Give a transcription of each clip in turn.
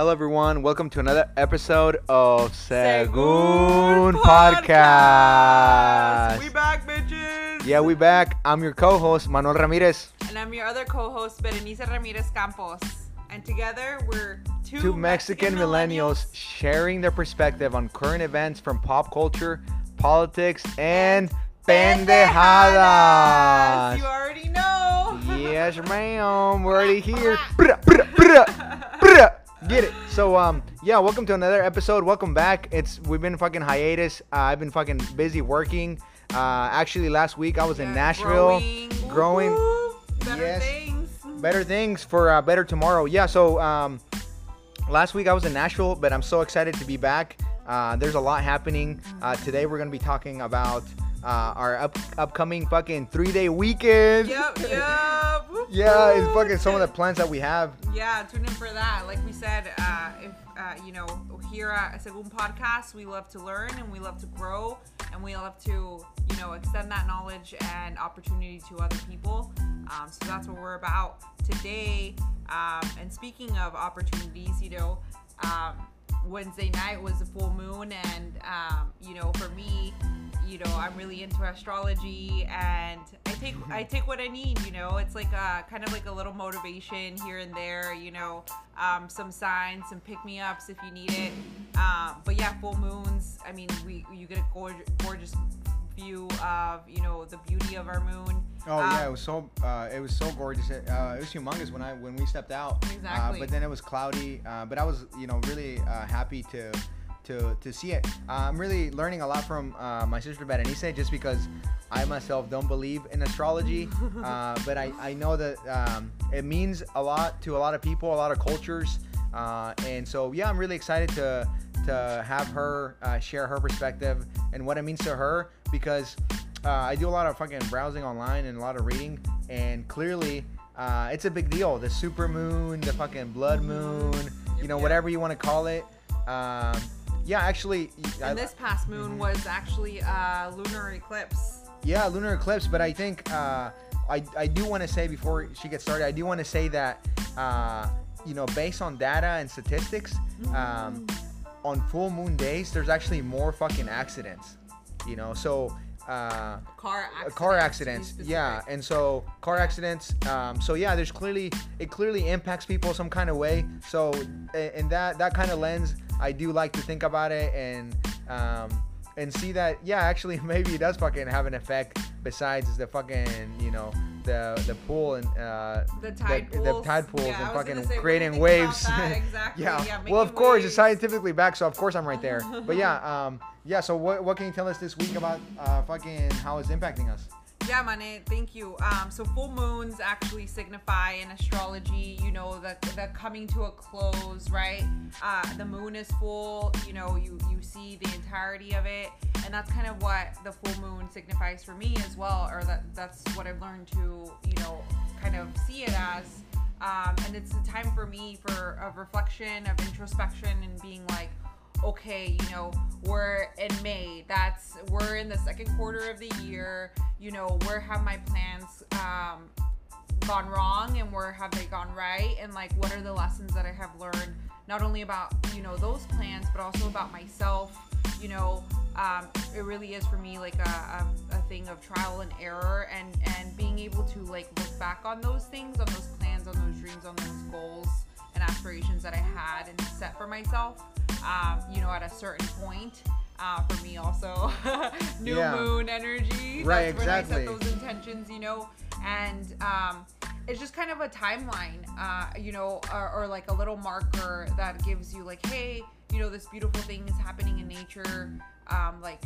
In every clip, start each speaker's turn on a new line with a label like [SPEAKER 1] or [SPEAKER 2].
[SPEAKER 1] Hello, everyone. Welcome to another episode of Segun
[SPEAKER 2] Segun
[SPEAKER 1] Podcast.
[SPEAKER 2] We back, bitches.
[SPEAKER 1] Yeah, we back. I'm your co-host Manuel Ramirez.
[SPEAKER 2] And I'm your other co-host, Berenice Ramirez Campos. And together we're two,
[SPEAKER 1] Two Mexican millennials sharing their perspective on current events from pop culture, politics, and pendejadas.
[SPEAKER 2] You already know.
[SPEAKER 1] Yes, ma'am. We're already here. Get it. So um yeah, welcome to another episode. Welcome back. It's we've been fucking hiatus. Uh, I've been fucking busy working. Uh, actually, last week I was in Nashville,
[SPEAKER 2] Growing. Better
[SPEAKER 1] Yes.
[SPEAKER 2] things.
[SPEAKER 1] better things for uh, better tomorrow. Yeah. So um, last week I was in Nashville, but I'm so excited to be back. Uh, there's a lot happening. Uh, today we're gonna be talking about uh, our up- upcoming fucking three day weekend.
[SPEAKER 2] Yep, yep. Whoop,
[SPEAKER 1] Yeah, it's fucking some of the plans that we have.
[SPEAKER 2] Yeah, tune in for that. Like we said, uh, if uh, you know, here at Segun Podcast, we love to learn and we love to grow and we love to, you know, extend that knowledge and opportunity to other people. Um, so that's what we're about today. Um, and speaking of opportunities, you know, um, Wednesday night was a full moon, and um, you know, for me, you know, I'm really into astrology, and I take I take what I need. You know, it's like a kind of like a little motivation here and there. You know, um, some signs, some pick me ups if you need it. Um, but yeah, full moons. I mean, we you get a gorgeous, gorgeous view of you know the beauty of our moon.
[SPEAKER 1] Oh yeah,
[SPEAKER 2] Um,
[SPEAKER 1] it was so uh, it was so gorgeous. It, uh, it was humongous when I when we stepped out.
[SPEAKER 2] Exactly.
[SPEAKER 1] Uh, but then it was cloudy. Uh, but I was you know really uh, happy to to to see it. Uh, I'm really learning a lot from uh, my sister Berenice just because I myself don't believe in astrology. uh, but I I know that um, it means a lot to a lot of people, a lot of cultures. Uh, and so yeah, I'm really excited to to have her uh, share her perspective and what it means to her because uh, I do a lot of fucking browsing online and a lot of reading, and clearly uh, it's a big deal. The super moon, the fucking blood moon, you know, whatever you want to call it. Um, yeah, actually, I,
[SPEAKER 2] And this past moon
[SPEAKER 1] Mhm.
[SPEAKER 2] was actually a lunar eclipse.
[SPEAKER 1] yeah, lunar eclipse. But I think uh, I I do want to say before she gets started, I do want to say that uh, you know, based on data and statistics, um, on full moon days, there's actually more fucking accidents. You know, so. Uh,
[SPEAKER 2] car
[SPEAKER 1] uh,
[SPEAKER 2] accidents.
[SPEAKER 1] car accidents yeah and so car accidents um, so yeah there's clearly it clearly impacts people some kind of way so in that that kind of lens i do like to think about it and um, and see that yeah actually maybe it does fucking have an effect besides the fucking you know the the pool and uh,
[SPEAKER 2] The tide
[SPEAKER 1] the,
[SPEAKER 2] pools.
[SPEAKER 1] tide pools
[SPEAKER 2] Yeah,
[SPEAKER 1] and fucking
[SPEAKER 2] say, what do you
[SPEAKER 1] creating waves?
[SPEAKER 2] Exactly,
[SPEAKER 1] yeah,
[SPEAKER 2] yeah,
[SPEAKER 1] well of course it's scientifically back so of course i'm right there. But yeah um yeah so what, what can you tell us this week about uh fucking how it's impacting us
[SPEAKER 2] Yeah, Mane, thank you. Um, so full moons actually signify in astrology, you know, the, the coming to a close, right? Uh, the moon is full, you know, you, you see the entirety of it. And that's kind of what the full moon signifies for me as well, or that that's what I've learned to, you know, kind of see it as. Um, and it's a time for me for of reflection, of introspection, and being like, okay, you know, we're in May. That's we're in the second quarter of the year. You know, where have my plans um, gone wrong and where have they gone right? And like, what are the lessons that I have learned? Not only about you know those plans, but also about myself. You know, um, it really is for me like a, a, a thing of trial and error, and and being able to like look back on those things, on those plans, on those dreams, on those goals and aspirations that I had and set for myself. Um, you know, at a certain point. Uh, for me, also, new
[SPEAKER 1] Yeah.
[SPEAKER 2] moon energy.
[SPEAKER 1] Right,
[SPEAKER 2] That's when I
[SPEAKER 1] exactly.
[SPEAKER 2] set those intentions, you know, and um, it's just kind of a timeline, uh, you know, or, or like a little marker that gives you like, hey, you know, this beautiful thing is happening in nature. Um, like,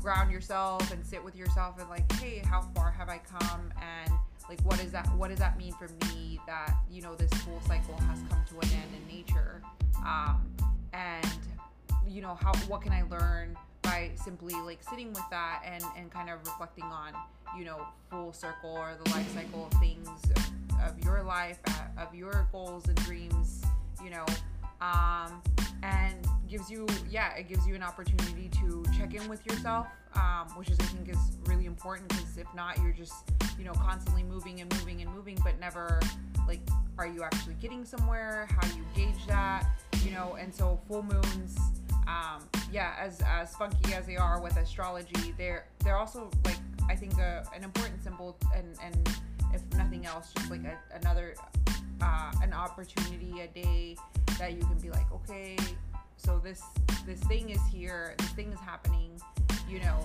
[SPEAKER 2] ground yourself and sit with yourself and like, hey, how far have I come? And like, what is that? What does that mean for me? That you know, this whole cycle has come to an end in nature. Um, and you know how what can i learn by simply like sitting with that and and kind of reflecting on you know full circle or the life cycle of things of, of your life uh, of your goals and dreams you know um and gives you yeah it gives you an opportunity to check in with yourself um, which is i think is really important because if not you're just you know constantly moving and moving and moving but never like are you actually getting somewhere? How do you gauge that you know and so full moons um, yeah as as funky as they are with astrology they're they're also like i think a, an important symbol and and if nothing else just like a, another uh, an opportunity a day that you can be like okay so this this thing is here this thing is happening you know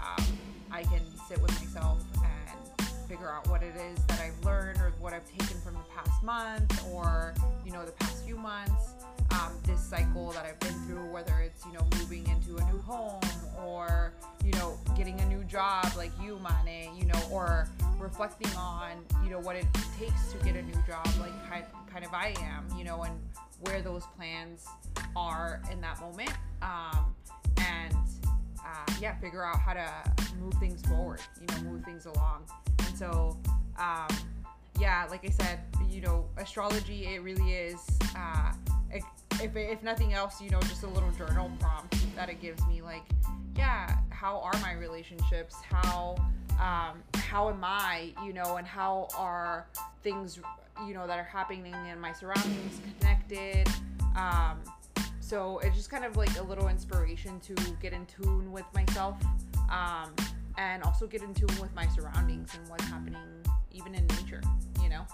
[SPEAKER 2] um, i can sit with myself and figure out what it is that i've learned or what i've taken from the past month or you know the past few months um, this cycle that i've been through whether it's you know moving into a new home or you know getting a new job like you mane you know or reflecting on you know what it takes to get a new job like kind, kind of i am you know and where those plans are in that moment um, and uh, yeah figure out how to move things forward you know move things along. And so um, yeah like i said you know astrology it really is uh, if, if nothing else you know just a little journal prompt that it gives me like yeah how are my relationships? How um, how am i you know and how are things you know that are happening in my surroundings connected? Um, so it's just kind of like a little inspiration to get in tune with myself um, and also get in tune with my surroundings and what's happening even in nature you know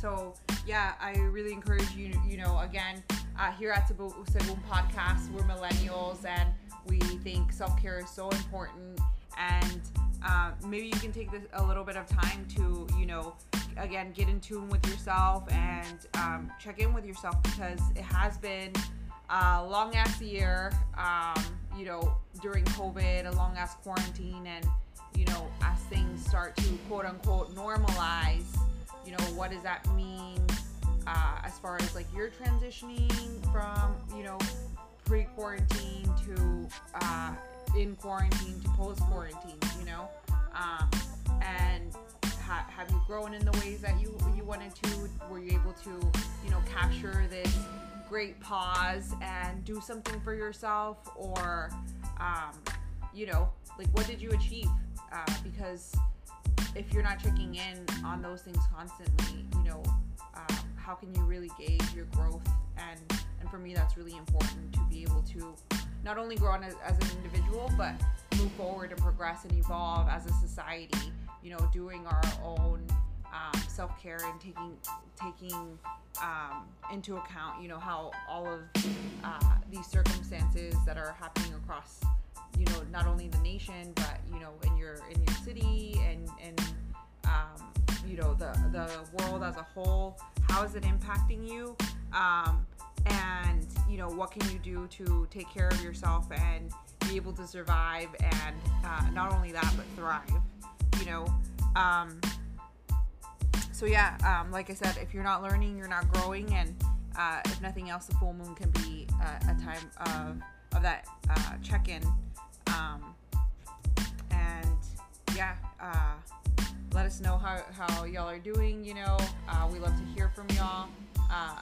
[SPEAKER 2] so yeah i really encourage you you know again uh, here at Cebu, Cebu podcast we're millennials and we think self-care is so important. And uh, maybe you can take this a little bit of time to you know again get in tune with yourself and um, check in with yourself because it has been a long ass year um, you know during covid a long ass quarantine and you know as things start to quote unquote normalize you know what does that mean uh, as far as like you're transitioning from you know pre-quarantine to uh, in quarantine to post quarantine, you know? Um, and ha- have you grown in the ways that you you wanted to? Were you able to, you know, capture this great pause and do something for yourself, or, um, you know, like what did you achieve? Uh, because if you're not checking in on those things constantly, you know, um, how can you really gauge your growth? And and for me, that's really important to be able to not only grow on as, as an individual, but move forward and progress and evolve as a society. You know, doing our own um, self care and taking taking um, into account, you know, how all of uh, these circumstances that are happening across, you know, not only the nation, but you know, in your in your city and and um, you know the the world as a whole. How is it impacting you? Um, and you know what can you do to take care of yourself and be able to survive and uh, not only that but thrive you know um, so yeah um, like i said if you're not learning you're not growing and uh, if nothing else the full moon can be uh, a time of, of that uh, check-in um, and yeah uh, let us know how, how y'all are doing you know uh, we love to hear from y'all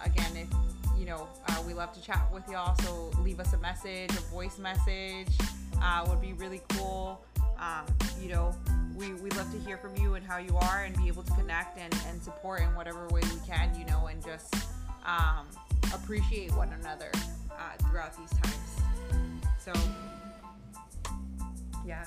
[SPEAKER 2] again if you know, uh, we love to chat with y'all. So leave us a message, a voice message uh, would be really cool. Um, you know, we, we love to hear from you and how you are and be able to connect and, and support in whatever way we can, you know, and just um, appreciate one another uh, throughout these times. So, yeah.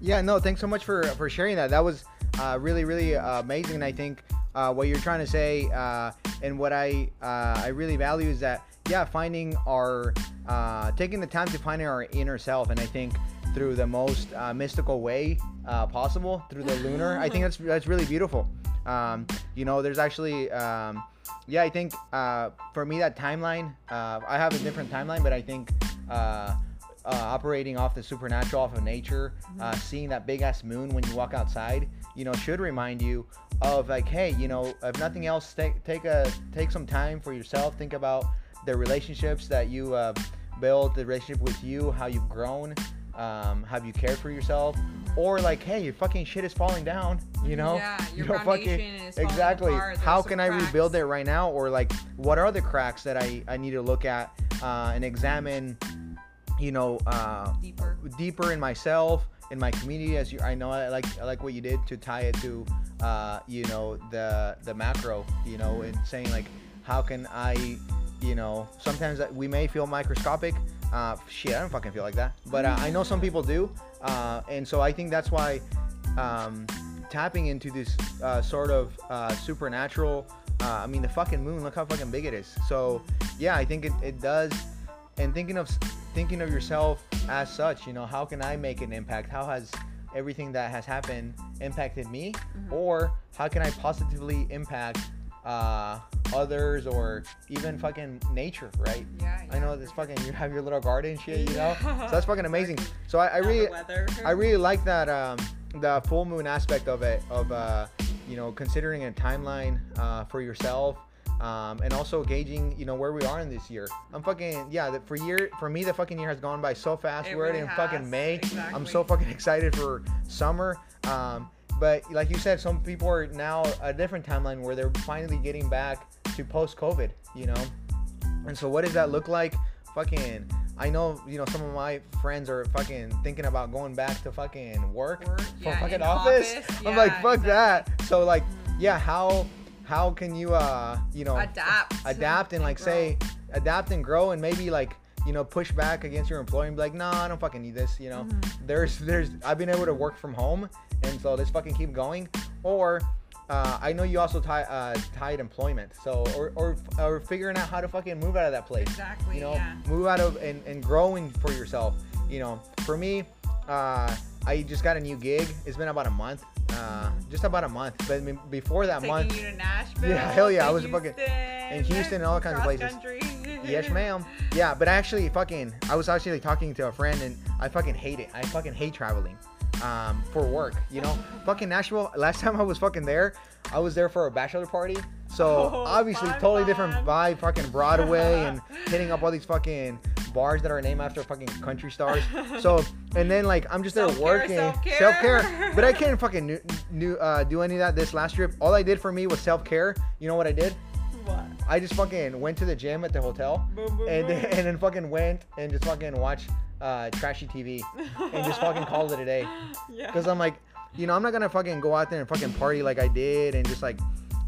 [SPEAKER 1] yeah, no, thanks so much for, for sharing that. That was uh, really, really uh, amazing. And I think uh, what you're trying to say uh, and what I uh, I really value is that yeah, finding our uh, taking the time to find our inner self, and I think through the most mystical way possible through the lunar. I think that's that's really beautiful. Um, you know, there's actually. Um, yeah, I think for me that timeline, I have a different timeline, but I think uh, operating off the supernatural, off of nature, uh, mm-hmm. seeing that big ass moon when you walk outside, you know, should remind you of like, hey, you know, if nothing else, take take a take some time for yourself. Think about the relationships that you uh, built, the relationship with you, how you've grown, um, have you cared for yourself? Or like hey your fucking shit is falling down you know?
[SPEAKER 2] Yeah, your
[SPEAKER 1] You
[SPEAKER 2] is falling
[SPEAKER 1] exactly. how can i
[SPEAKER 2] cracks.
[SPEAKER 1] rebuild it right now? Or like what are the cracks that i i need to look at uh, and examine you know uh,
[SPEAKER 2] deeper.
[SPEAKER 1] deeper in myself in my community? As you i know i like i like what you did to tie it to uh you know the the macro you know and saying like how can i you know sometimes we may feel microscopic uh shit i don't fucking feel like that. But uh, i know some people do. Uh and so i think that's why um tapping into this uh, sort of uh, supernatural uh, i mean the fucking moon look how fucking big it is. So yeah i think it, it does. And thinking of thinking of yourself as such you know how can i make an impact? How has everything that has happened impacted me? Or how can i positively impact uh, others or even fucking nature right
[SPEAKER 2] Yeah,
[SPEAKER 1] i know this fucking you have your little garden shit you know
[SPEAKER 2] Yeah.
[SPEAKER 1] so that's fucking amazing so i, I really. I really like that um, the full moon aspect of it, of uh, you know considering a timeline uh, for yourself, um, and also gauging you know where we are in this year. I'm fucking yeah. The, for year for me, the fucking year has gone by so fast.
[SPEAKER 2] It
[SPEAKER 1] We're already
[SPEAKER 2] really
[SPEAKER 1] in fucking
[SPEAKER 2] has.
[SPEAKER 1] May. I'm so fucking excited for summer. Um, but like you said, some people are now a different timeline where they're finally getting back to post COVID. You know, and so what does that look like? Fucking I know, you know, some of my friends are fucking thinking about going back to fucking work,
[SPEAKER 2] Work,
[SPEAKER 1] for
[SPEAKER 2] yeah,
[SPEAKER 1] fucking
[SPEAKER 2] in
[SPEAKER 1] office.
[SPEAKER 2] office,
[SPEAKER 1] I'm like, fuck
[SPEAKER 2] exactly.
[SPEAKER 1] that. So like, yeah, how how can you uh you know
[SPEAKER 2] adapt,
[SPEAKER 1] adapt and like say adapt and grow and maybe like you know push back against your employer and be like, nah I don't fucking need this. You know,
[SPEAKER 2] Mm-hmm.
[SPEAKER 1] there's there's I've been able to work from home and so let's fucking keep going. Or uh, I know you also tie uh, tied employment, so or, or or figuring out how to fucking move out of that place
[SPEAKER 2] Exactly.
[SPEAKER 1] you know
[SPEAKER 2] yeah.
[SPEAKER 1] move out of and, and growing for yourself you know for me uh i just got a new gig it's been about a month uh just about a month but I mean, before that
[SPEAKER 2] Taking
[SPEAKER 1] month
[SPEAKER 2] you to Nashville.
[SPEAKER 1] Yeah, hell yeah, I was fucking- in Houston and all kinds of places.
[SPEAKER 2] country.
[SPEAKER 1] yes ma'am yeah but actually fucking i was actually like, talking to a friend and i fucking hate it i fucking hate traveling um for work you know? Fucking nashville last time i was fucking there i was there for a bachelor party. So
[SPEAKER 2] Oh,
[SPEAKER 1] obviously
[SPEAKER 2] fun,
[SPEAKER 1] totally different
[SPEAKER 2] fun.
[SPEAKER 1] vibe fucking broadway and hitting up all these fucking bars that are named after fucking country stars. So and then like i'm just there
[SPEAKER 2] Self-care,
[SPEAKER 1] working.
[SPEAKER 2] self-care.
[SPEAKER 1] self-care. But i can't fucking new, new, uh, do any of that this last trip. All i did for me was self-care. You know what i did
[SPEAKER 2] What?
[SPEAKER 1] I just fucking went to the gym at the hotel
[SPEAKER 2] Boom, boom,
[SPEAKER 1] and,
[SPEAKER 2] boom.
[SPEAKER 1] and then fucking went and just fucking watched uh, trashy TV and just fucking called it a day.
[SPEAKER 2] Yeah.
[SPEAKER 1] Because I'm like, you know, I'm not gonna fucking go out there and fucking party like I did and just like,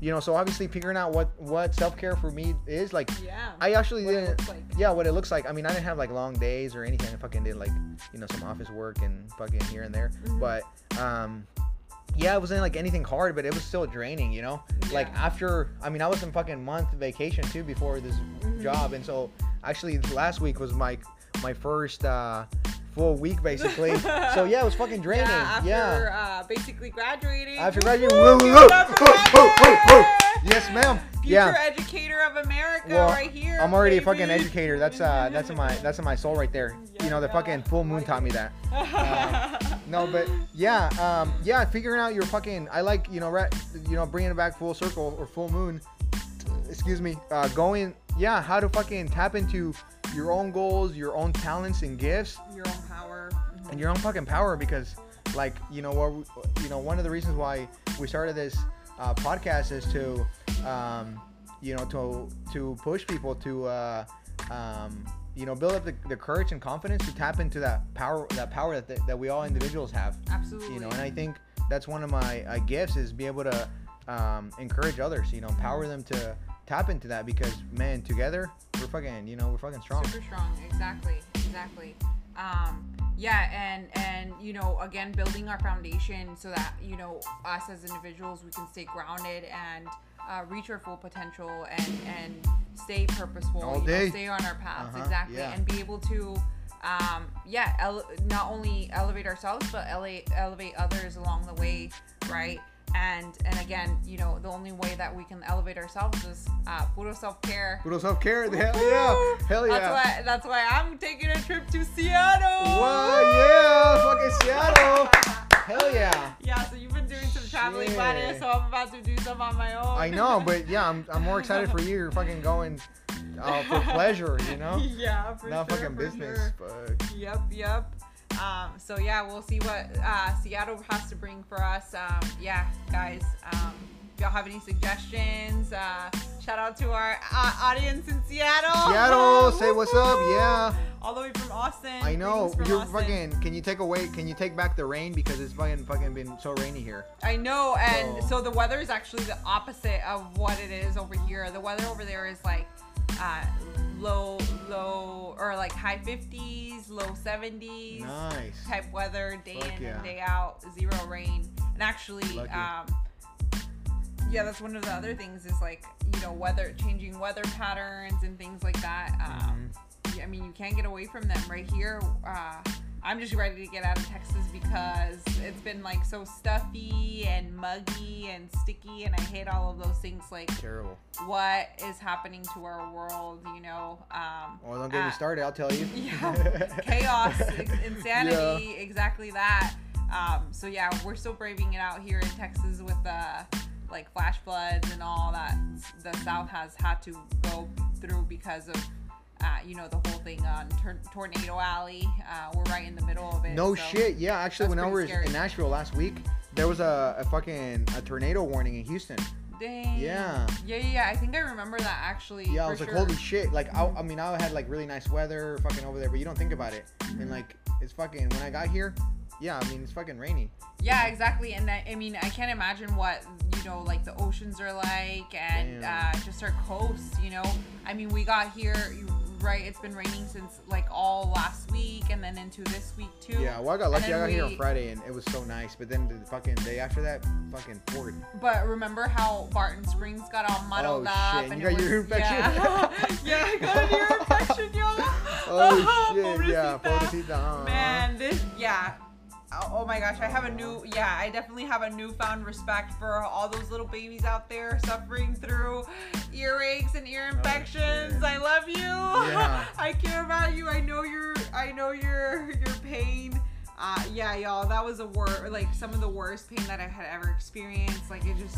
[SPEAKER 1] you know. So obviously figuring out what what self care for me is like.
[SPEAKER 2] yeah.
[SPEAKER 1] I actually
[SPEAKER 2] What
[SPEAKER 1] didn't.
[SPEAKER 2] like.
[SPEAKER 1] Yeah, what it looks like. I mean, I didn't have like long days or anything. I fucking did like, you know, some office work and fucking here and there.
[SPEAKER 2] Mhm.
[SPEAKER 1] But um, yeah, it wasn't like anything hard, but it was still draining. You know, like after. I mean, I was in fucking month vacation too before this
[SPEAKER 2] Mhm.
[SPEAKER 1] job, and so actually last week was my my first uh, full week basically. so yeah, it was fucking draining.
[SPEAKER 2] Yeah, after
[SPEAKER 1] yeah.
[SPEAKER 2] Uh, basically graduating.
[SPEAKER 1] After graduating,
[SPEAKER 2] woo,
[SPEAKER 1] woo! Yes, ma'am.
[SPEAKER 2] Future
[SPEAKER 1] Yeah.
[SPEAKER 2] educator of America,
[SPEAKER 1] Well,
[SPEAKER 2] right here.
[SPEAKER 1] I'm already a fucking educator. That's uh, that's in my that's in my soul right there. You know, the
[SPEAKER 2] Yeah,
[SPEAKER 1] fucking full moon taught me that. Uh, No, but yeah, um, yeah, figuring out your fucking. I like you know, right, you know, bringing it back full circle or full moon. Excuse me. Uh, going, yeah, how to fucking tap into your own goals, your own talents and gifts,
[SPEAKER 2] Your own power.
[SPEAKER 1] and your own fucking power. Because, like, you know, what, we- you know, one of the reasons why we started this uh, podcast is to, um, you know, to to push people to. Uh, um, you know, build up the, the courage and confidence to tap into that power, that power that, that we all individuals have
[SPEAKER 2] Absolutely.
[SPEAKER 1] you know and i think that's one of my uh, gifts is be able to um, encourage others you know empower them to tap into that because man together we're fucking you know we're fucking strong
[SPEAKER 2] Super strong. Exactly. Exactly. Um, yeah, and and you know, again, building our foundation so that you know us as individuals we can stay grounded and uh, reach our full potential and and stay purposeful.
[SPEAKER 1] All
[SPEAKER 2] you know,
[SPEAKER 1] day.
[SPEAKER 2] stay on our paths.
[SPEAKER 1] Uh-huh,
[SPEAKER 2] Exactly,
[SPEAKER 1] yeah.
[SPEAKER 2] and be able to. Um, yeah, ele- not only elevate ourselves, but elevate elevate others along the way, right? And and again, you know, the only way that we can elevate ourselves is uh, puro self care.
[SPEAKER 1] Puro self-care hell yeah hell
[SPEAKER 2] That's why that's why I'm taking a trip to Seattle.
[SPEAKER 1] Wow, yeah fucking seattle hell yeah
[SPEAKER 2] Yeah, so you've been doing some traveling,
[SPEAKER 1] Shit.
[SPEAKER 2] So I'm about to do some on my own.
[SPEAKER 1] i know but yeah i'm, I'm more excited for you you're fucking going uh, for pleasure you know
[SPEAKER 2] yeah, for
[SPEAKER 1] not
[SPEAKER 2] sure,
[SPEAKER 1] fucking
[SPEAKER 2] for
[SPEAKER 1] business
[SPEAKER 2] sure.
[SPEAKER 1] but
[SPEAKER 2] Yep, yep. Um, so yeah, we'll see what uh, Seattle has to bring for us. Um, yeah, guys. Um, if y'all have any suggestions, uh, shout out to our uh, audience in Seattle.
[SPEAKER 1] Seattle, say what's up, yeah.
[SPEAKER 2] All the way from Austin.
[SPEAKER 1] I know. You're
[SPEAKER 2] Austin.
[SPEAKER 1] fucking. Can you take away? Can you take back the rain because it's fucking fucking been so rainy here?
[SPEAKER 2] I know, and
[SPEAKER 1] So-
[SPEAKER 2] so the weather is actually the opposite of what it is over here. The weather over there is like uh, low, low, or like high 50s, low 70s
[SPEAKER 1] Nice.
[SPEAKER 2] type weather, day
[SPEAKER 1] Fuck
[SPEAKER 2] in
[SPEAKER 1] yeah.
[SPEAKER 2] and day out, zero rain. And actually, um, yeah, that's one of the other things is like you know weather, changing weather patterns and things like that. Um,
[SPEAKER 1] Mm-hmm.
[SPEAKER 2] I mean, you can't get away from them right here. Uh, I'm just ready to get out of Texas because it's been like so stuffy and muggy and sticky, and I hate all of those things. Like,
[SPEAKER 1] Terrible.
[SPEAKER 2] what is happening to our world? You know, um,
[SPEAKER 1] Well, don't get me
[SPEAKER 2] uh,
[SPEAKER 1] started. I'll tell you.
[SPEAKER 2] yeah, chaos, insanity, exactly that. Um, so yeah, we're still braving it out here in Texas with uh, like flash floods and all that the South has had to go through because of. Uh, you know the whole thing on tor- Tornado Alley. Uh, we're right in the middle of it.
[SPEAKER 1] No
[SPEAKER 2] so-
[SPEAKER 1] shit. Yeah, actually, when I was
[SPEAKER 2] scary.
[SPEAKER 1] in Nashville last week, there was a, a fucking a tornado warning in Houston.
[SPEAKER 2] Dang.
[SPEAKER 1] Yeah.
[SPEAKER 2] Yeah, yeah, yeah. I think I remember that actually.
[SPEAKER 1] Yeah, I was like,
[SPEAKER 2] sure.
[SPEAKER 1] holy shit! Like, I, I mean, I had like really nice weather, fucking over there, but you don't think about it. And like, it's fucking when I got here, yeah, I mean, it's fucking rainy.
[SPEAKER 2] Yeah, exactly. And I, I mean, I can't imagine what you know, like the oceans are like, and uh, just our coast. You know, I mean, we got here, you- right? It's been raining since like all last week, and then into this week too.
[SPEAKER 1] Yeah, well, I got lucky. I got here on Friday, and it was so nice. But then the fucking day after that, fucking poured.
[SPEAKER 2] But remember how Barton Springs got all muddled
[SPEAKER 1] Oh,
[SPEAKER 2] up?
[SPEAKER 1] shit,
[SPEAKER 2] and
[SPEAKER 1] you got your
[SPEAKER 2] was-
[SPEAKER 1] infection?
[SPEAKER 2] Yeah, yeah, I got an ear infection, y'all.
[SPEAKER 1] Oh shit! Yeah,
[SPEAKER 2] Pobrecita.
[SPEAKER 1] pobrecita. uh-huh.
[SPEAKER 2] Man, this yeah. Oh, oh my gosh, I have a new yeah, I definitely have a newfound respect for all those little babies out there suffering through earaches and ear oh, infections.
[SPEAKER 1] Oh.
[SPEAKER 2] I love you.
[SPEAKER 1] Yeah.
[SPEAKER 2] I care about you. I know your I know your your pain. Uh, yeah, y'all, that was a wor like some of the worst pain that I had ever experienced. Like it just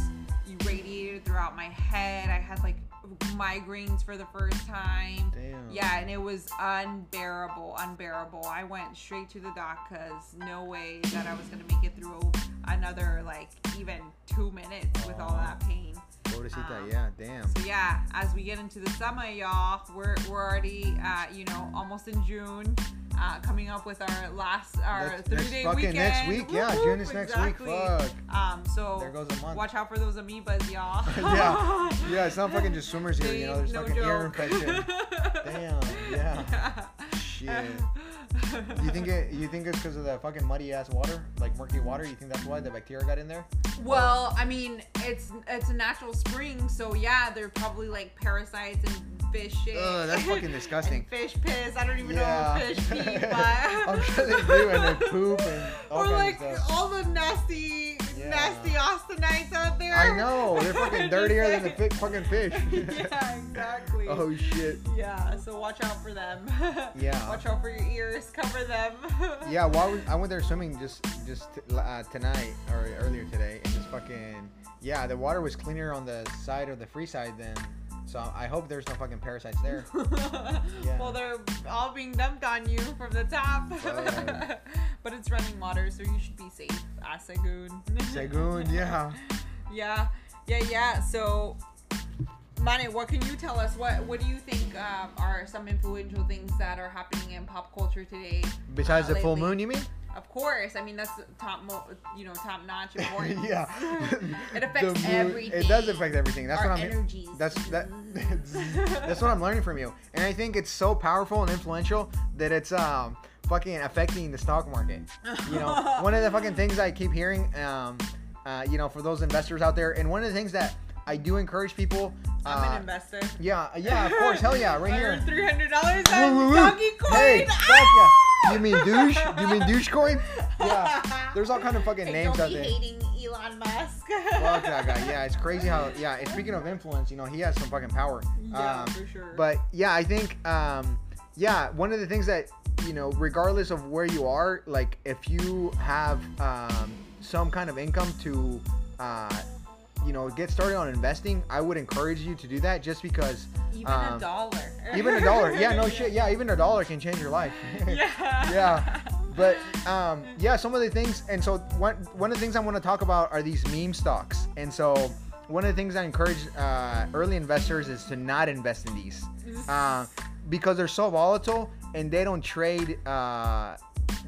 [SPEAKER 2] radiated throughout my head. I had like migraines for the first time.
[SPEAKER 1] Damn.
[SPEAKER 2] Yeah, and it was unbearable, unbearable. I went straight to the doc because no way that I was gonna make it through another like even two minutes with all that pain.
[SPEAKER 1] Pobrecita.
[SPEAKER 2] Um,
[SPEAKER 1] yeah. Damn.
[SPEAKER 2] So yeah, as we get into the summer, y'all, we're we're already uh, you know almost in June. Uh, coming up with our last our
[SPEAKER 1] Next-
[SPEAKER 2] three
[SPEAKER 1] next
[SPEAKER 2] day
[SPEAKER 1] fucking
[SPEAKER 2] weekend.
[SPEAKER 1] next week, yeah,
[SPEAKER 2] Whoop,
[SPEAKER 1] June is next
[SPEAKER 2] exactly.
[SPEAKER 1] week. Fuck.
[SPEAKER 2] Um, so
[SPEAKER 1] There goes a month.
[SPEAKER 2] watch out for those amoebas, y'all.
[SPEAKER 1] yeah. Yeah, it's not fucking just swimmers here. You know, there's
[SPEAKER 2] No
[SPEAKER 1] fucking ear infection. Damn. Yeah. Shit. You think it? You think it's because of the fucking muddy ass water, like murky water? You think that's why the bacteria got in there?
[SPEAKER 2] Well, I mean, it's it's a natural spring, so yeah, they're probably like parasites and fish shit.
[SPEAKER 1] Ugh, that's fucking
[SPEAKER 2] and
[SPEAKER 1] disgusting.
[SPEAKER 2] fish piss. I don't even
[SPEAKER 1] Yeah.
[SPEAKER 2] know if fish pee, but
[SPEAKER 1] I'm sure they do, and they poop and all
[SPEAKER 2] or like all the nasty. Nasty Austinites out there.
[SPEAKER 1] I know they're fucking dirtier than the fi- fucking fish.
[SPEAKER 2] yeah, exactly.
[SPEAKER 1] oh shit.
[SPEAKER 2] Yeah, so watch out for them.
[SPEAKER 1] Yeah.
[SPEAKER 2] Watch out for your ears. Cover them.
[SPEAKER 1] Yeah, while we, I went there swimming just just uh, tonight or earlier today, and just fucking yeah, the water was cleaner on the side of the free side than. So I hope there's no fucking parasites there. Yeah.
[SPEAKER 2] Well, they're all being dumped on you from the top.
[SPEAKER 1] Fuck.
[SPEAKER 2] but it's running water, so you should be safe. Asagoon.
[SPEAKER 1] Segun, yeah.
[SPEAKER 2] yeah, yeah, yeah. So, Mane, what can you tell us? What What do you think um, are some influential things that are happening in pop culture today?
[SPEAKER 1] Besides
[SPEAKER 2] uh,
[SPEAKER 1] the full moon, you mean?
[SPEAKER 2] Of course, I mean that's top, mo- you know, top notch importance.
[SPEAKER 1] yeah.
[SPEAKER 2] it affects
[SPEAKER 1] moon-
[SPEAKER 2] everything.
[SPEAKER 1] It does affect everything. That's
[SPEAKER 2] Our
[SPEAKER 1] what I'm.
[SPEAKER 2] energies.
[SPEAKER 1] That's that. that's what I'm learning from you, and I think it's so powerful and influential that it's um fucking affecting the stock market. You know, one of the fucking things I keep hearing, um, uh, you know, for those investors out there, and one of the things that I do encourage people.
[SPEAKER 2] I'm an
[SPEAKER 1] uh,
[SPEAKER 2] investor.
[SPEAKER 1] Yeah, yeah, of course, hell yeah, right here.
[SPEAKER 2] three hundred dollars on. Dogecoin.
[SPEAKER 1] Hey,
[SPEAKER 2] Ah!
[SPEAKER 1] fuck yeah. You mean douche? You mean douche coin? Yeah. There's all kind of fucking
[SPEAKER 2] Hey,
[SPEAKER 1] names
[SPEAKER 2] don't
[SPEAKER 1] out
[SPEAKER 2] be
[SPEAKER 1] there.
[SPEAKER 2] hating Elon Musk.
[SPEAKER 1] Fuck that guy. Yeah, it's crazy how. Yeah, and speaking of influence, you know, he has some fucking power.
[SPEAKER 2] Yeah,
[SPEAKER 1] Um,
[SPEAKER 2] for sure.
[SPEAKER 1] But yeah, I think, um, yeah, one of the things that you know, regardless of where you are, like if you have um, some kind of income to, uh, you know, get started on investing, I would encourage you to do that, just because
[SPEAKER 2] even a
[SPEAKER 1] um,
[SPEAKER 2] dollar.
[SPEAKER 1] even a dollar, yeah, no shit, yeah, even a dollar can change your life.
[SPEAKER 2] yeah.
[SPEAKER 1] Yeah. but um, yeah, some of the things, and so one one of the things I want to talk about are these meme stocks, and so one of the things I encourage uh, early investors is to not invest in these uh, because they're so volatile and they don't trade. Uh,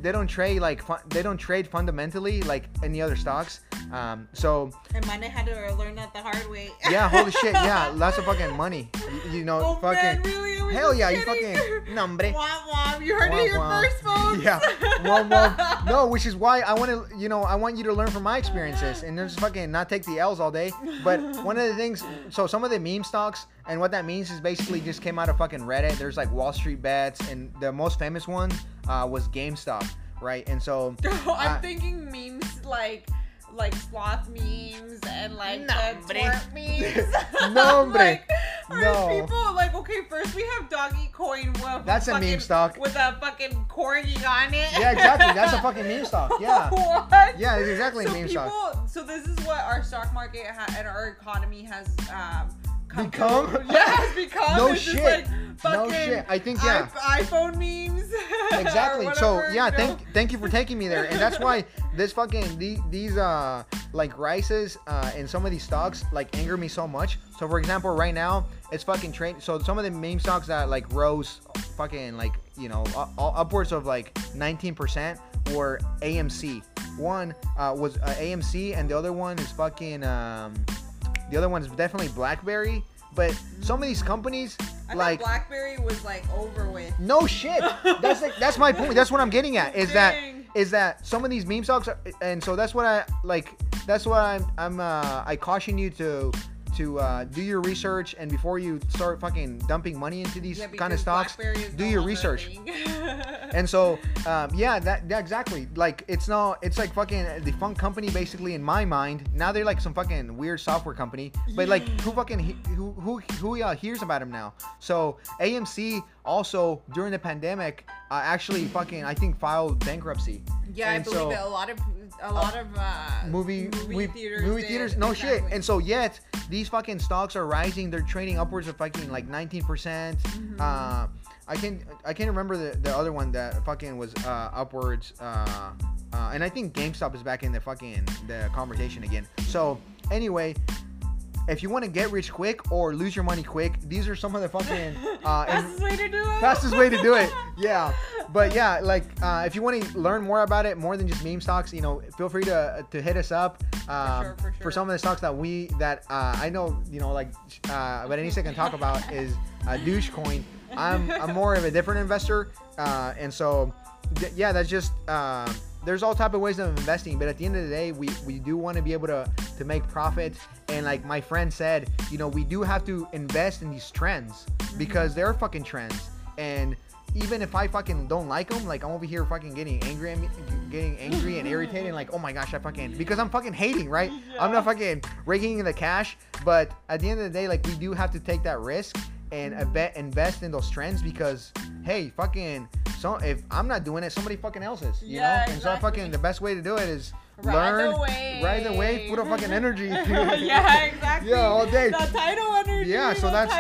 [SPEAKER 1] they don't trade like fun- they don't trade fundamentally like any other stocks. Um, so
[SPEAKER 2] And mine had to learn that the hard way.
[SPEAKER 1] yeah, holy shit, yeah, lots of fucking money. You, you know,
[SPEAKER 2] Oh
[SPEAKER 1] fucking
[SPEAKER 2] man, really?
[SPEAKER 1] Hell yeah, you fucking nombre.
[SPEAKER 2] Womp womp. You heard
[SPEAKER 1] Womp
[SPEAKER 2] it here
[SPEAKER 1] womp.
[SPEAKER 2] first, folks.
[SPEAKER 1] Yeah, well, well, no, which is why I want to, you know, I want you to learn from my experiences and just fucking not take the L's all day. But one of the things, so some of the meme stocks, and what that means is basically just came out of fucking Reddit. There's like Wall Street bets, and the most famous one uh, was GameStop, right? And so,
[SPEAKER 2] I'm
[SPEAKER 1] uh,
[SPEAKER 2] thinking memes like like sloth memes and like the
[SPEAKER 1] Nombre.
[SPEAKER 2] twerp memes.
[SPEAKER 1] Nombre.
[SPEAKER 2] like, are
[SPEAKER 1] No.
[SPEAKER 2] people like okay? First we have doggy coin with
[SPEAKER 1] That's a meme stock.
[SPEAKER 2] with a fucking corgi on it.
[SPEAKER 1] yeah, exactly. That's a fucking meme stock. Yeah.
[SPEAKER 2] what?
[SPEAKER 1] Yeah, it's exactly
[SPEAKER 2] so
[SPEAKER 1] a meme
[SPEAKER 2] people,
[SPEAKER 1] stock.
[SPEAKER 2] So this is what our stock market ha- and our economy has um, come
[SPEAKER 1] Become?
[SPEAKER 2] Yeah, become.
[SPEAKER 1] No
[SPEAKER 2] It's
[SPEAKER 1] shit.
[SPEAKER 2] like
[SPEAKER 1] No shit. I think, yeah.
[SPEAKER 2] i- iPhone memes. or
[SPEAKER 1] exactly. so yeah,
[SPEAKER 2] you know?
[SPEAKER 1] thank thank you for taking me there, and that's why this fucking these, these uh like rises uh in some of these stocks like anger me so much. So for example, right now it's fucking trade. So some of the meme stocks that like rose fucking like you know u- u- upwards of like 19% were AMC. One uh, was uh, AMC, and the other one is fucking um the other one is definitely BlackBerry. But some of these companies
[SPEAKER 2] I
[SPEAKER 1] like
[SPEAKER 2] BlackBerry was like over with.
[SPEAKER 1] no shit. That's like that's my point. That's what I'm getting at. Is that
[SPEAKER 2] Dang.
[SPEAKER 1] is that some of these meme stocks, are, and so that's what I like. That's what I'm. I'm. Uh, I caution you to to uh, do your research and before you start fucking dumping money into these
[SPEAKER 2] Yeah,
[SPEAKER 1] kind of stocks, do your research. And so, um, yeah, that, that exactly. Like, it's not. It's like fucking a defunct company, basically. In my mind, now they're like some fucking weird software company. But like, who fucking he, who who who uh, hears about them now? So AMC also during the pandemic uh, actually fucking I think filed bankruptcy.
[SPEAKER 2] yeah, I believe
[SPEAKER 1] so-
[SPEAKER 2] it. A lot of a lot of uh,
[SPEAKER 1] movie
[SPEAKER 2] movie
[SPEAKER 1] we-
[SPEAKER 2] theaters.
[SPEAKER 1] movie theaters? No shit. And so yet these fucking stocks are rising. They're trading upwards of fucking like 19%.
[SPEAKER 2] Mm-hmm.
[SPEAKER 1] uh i can't i can't remember the, the other one that fucking was uh upwards uh, uh and i think gamestop is back in the fucking the conversation again. So anyway if you want to get rich quick or lose your money quick these are some of the fucking uh
[SPEAKER 2] fastest way to do it.
[SPEAKER 1] fastest way to do it. Yeah, but yeah, like uh, if you want to learn more about it, more than just meme stocks, you know, feel free to to hit us up um,
[SPEAKER 2] sure, for sure.
[SPEAKER 1] some of the stocks that we that uh, I know, you know, like uh, but any second talk about is uh, Dogecoin. I'm I'm more of a different investor, uh, and so th- yeah, that's just. Uh, there's all type of ways of investing, but at the end of the day, we, we do want to be able to, to make profits. And like my friend said, you know, we do have to invest in these trends mm-hmm. because they're fucking trends. And even if I fucking don't like them, like I'm over here fucking getting angry, at me, getting angry and irritated, and like oh my gosh, I fucking because I'm fucking hating, right? I'm not fucking raking in the cash, but at the end of the day, like we do have to take that risk and inve- invest in those trends because hey, fucking so if I'm not doing it, somebody fucking else is, you
[SPEAKER 2] Yeah,
[SPEAKER 1] know. And so
[SPEAKER 2] exactly.
[SPEAKER 1] fucking the best way to do it is
[SPEAKER 2] Ride
[SPEAKER 1] learn,
[SPEAKER 2] the wave.
[SPEAKER 1] ride the wave, put a fucking energy.
[SPEAKER 2] yeah, exactly.
[SPEAKER 1] Yeah, all day.
[SPEAKER 2] The tidal energy.
[SPEAKER 1] Yeah, so that's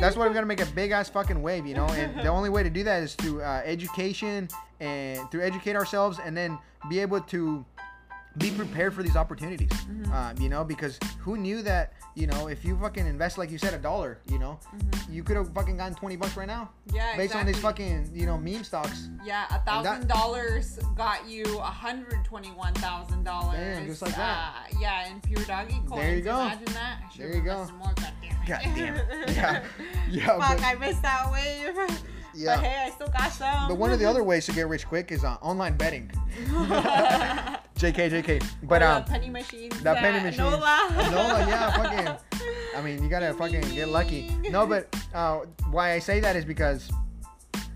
[SPEAKER 1] that's why we're gonna make a big ass fucking wave, you know. And the only way to do that is through uh, education and to educate ourselves, and then be able to be prepared for these opportunities.
[SPEAKER 2] Mm-hmm.
[SPEAKER 1] Uh, you know, because who knew that you know if you fucking invest like you said a dollar, you know, you could have fucking gotten twenty bucks right now
[SPEAKER 2] Mm-hmm. Yeah,
[SPEAKER 1] based on these fucking you know meme stocks.
[SPEAKER 2] Yeah, a thousand dollars got you a hundred twenty-one thousand dollars.
[SPEAKER 1] Just like that.
[SPEAKER 2] Uh, yeah, in pure doggy coins.
[SPEAKER 1] There you go.
[SPEAKER 2] Imagine that.
[SPEAKER 1] There you go.
[SPEAKER 2] More, God damn it.
[SPEAKER 1] God damn it. Yeah. Yeah,
[SPEAKER 2] Fuck,
[SPEAKER 1] but-
[SPEAKER 2] I missed that wave.
[SPEAKER 1] Yeah.
[SPEAKER 2] But hey, I still got some.
[SPEAKER 1] But one of the other ways to get rich quick is uh, online betting. JK, JK. But um,
[SPEAKER 2] the penny machines.
[SPEAKER 1] the penny machines.
[SPEAKER 2] Nola.
[SPEAKER 1] Nola, yeah, fucking. I mean, you gotta fucking get lucky. No, but uh, why I say that is because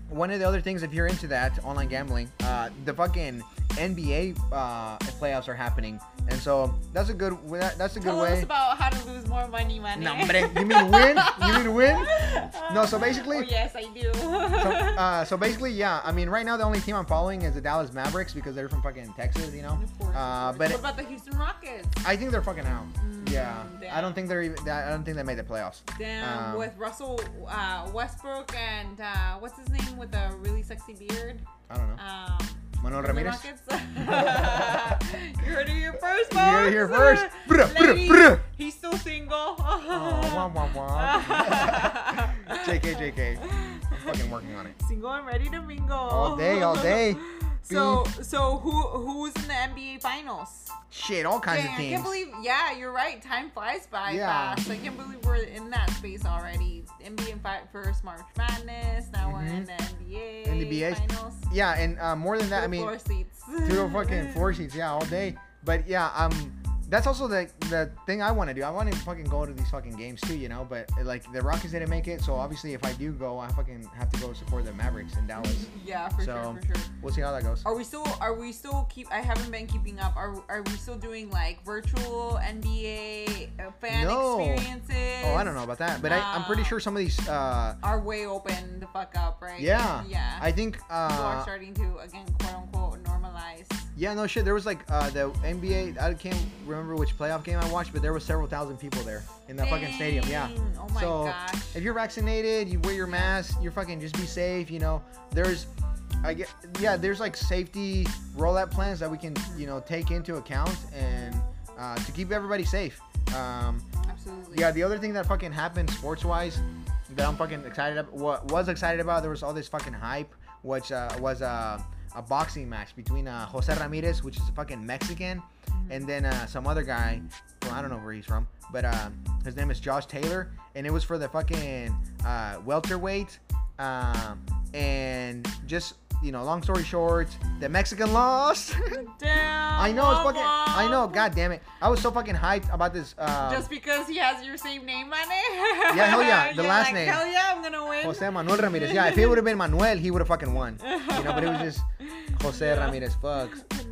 [SPEAKER 1] one of the other things, if you're into that online gambling, uh, the fucking NBA uh, playoffs are happening, and so that's a good. That's a good
[SPEAKER 2] Tell
[SPEAKER 1] way.
[SPEAKER 2] us about how to lose more money, man.
[SPEAKER 1] No, hombre, you mean win? You mean win? No, so basically-
[SPEAKER 2] Oh, yes, I do.
[SPEAKER 1] So, uh, so basically, yeah. I mean, right now the only team I'm following is the Dallas Mavericks because they're from fucking Texas, you know.
[SPEAKER 2] Of course, of
[SPEAKER 1] Uh,
[SPEAKER 2] course.
[SPEAKER 1] but
[SPEAKER 2] what about the Houston Rockets?
[SPEAKER 1] I think they're fucking out. yeah, I don't think they're even. I don't think they made the playoffs.
[SPEAKER 2] Damn,
[SPEAKER 1] Um,
[SPEAKER 2] with Russell uh, Westbrook and uh, what's his name with the really sexy beard?
[SPEAKER 1] I don't know.
[SPEAKER 2] Um,
[SPEAKER 1] One Manuel Ramirez.
[SPEAKER 2] You heard it here first,
[SPEAKER 1] You heard it here first.
[SPEAKER 2] Ladies. He's still single.
[SPEAKER 1] Oh, wah, wah, wah. JK, JK. I'm fucking working on it.
[SPEAKER 2] Single and ready to mingle.
[SPEAKER 1] All day, all day.
[SPEAKER 2] So, so who who's in the NBA Finals?
[SPEAKER 1] Shit, all kinds
[SPEAKER 2] Dang,
[SPEAKER 1] of
[SPEAKER 2] I can't believe. Yeah, you're right. Time flies by
[SPEAKER 1] Yeah.
[SPEAKER 2] fast. I can't believe we're in that space already. NBA first March Madness. Now we're in the NBA.
[SPEAKER 1] NBA.
[SPEAKER 2] Finals.
[SPEAKER 1] yeah, and uh, more than that, I mean,
[SPEAKER 2] floor seats.
[SPEAKER 1] two to fucking four seats, yeah, all day. But yeah, um, that's also the the thing I want to do. I want to fucking go to these fucking games too, you know. But like the Rockets didn't make it, so obviously if I do go, I fucking have to go support the Mavericks in Dallas.
[SPEAKER 2] Yeah, for
[SPEAKER 1] So-
[SPEAKER 2] sure, for sure.
[SPEAKER 1] We'll see how that goes.
[SPEAKER 2] Are we still? Are we still keep? I haven't been keeping up. Are Are we still doing like virtual NBA uh, fan
[SPEAKER 1] No.
[SPEAKER 2] experiences?
[SPEAKER 1] Oh, I don't know about that, but I, I'm pretty
[SPEAKER 2] Uh,
[SPEAKER 1] sure some of these. Uh,
[SPEAKER 2] Are way open the fuck up, right?
[SPEAKER 1] yeah,
[SPEAKER 2] Yeah.
[SPEAKER 1] I think.
[SPEAKER 2] uh, People are
[SPEAKER 1] Uh,
[SPEAKER 2] starting to again, quote unquote, normalize.
[SPEAKER 1] Yeah, no shit. There was like uh, the NBA. I can't remember which playoff game I watched, but there was several thousand people there in that fucking stadium. Yeah.
[SPEAKER 2] Oh my
[SPEAKER 1] so
[SPEAKER 2] gosh.
[SPEAKER 1] if you're vaccinated, you wear your mask, you're fucking just be safe, you know. There's I get yeah, there's like safety rollout plans that we can, you know, take into account and uh, to keep everybody safe. Um,
[SPEAKER 2] Absolutely.
[SPEAKER 1] yeah, the other thing that fucking happened sports wise that I'm fucking excited about what was excited about, there was all this fucking hype, which uh, was uh, a boxing match between uh, Jose Ramirez, which is a fucking Mexican, and then uh, some other guy. Well, I don't know where he's from, but uh, his name is Josh Taylor, and it was for the fucking uh, welterweight. Um, and just you know, long story short, the Mexican lost.
[SPEAKER 2] Damn.
[SPEAKER 1] I know it's fucking. I know. God damn it! I was so fucking hyped about this. Uh,
[SPEAKER 2] Just because he has your same name on it.
[SPEAKER 1] Yeah, hell yeah, the
[SPEAKER 2] You're
[SPEAKER 1] last
[SPEAKER 2] like,
[SPEAKER 1] name.
[SPEAKER 2] Hell yeah, I'm gonna win.
[SPEAKER 1] Jose Manuel Ramirez. Yeah, if it would have been Manuel, he would have fucking won. You know, but it was just Jose
[SPEAKER 2] Yeah.
[SPEAKER 1] Ramirez.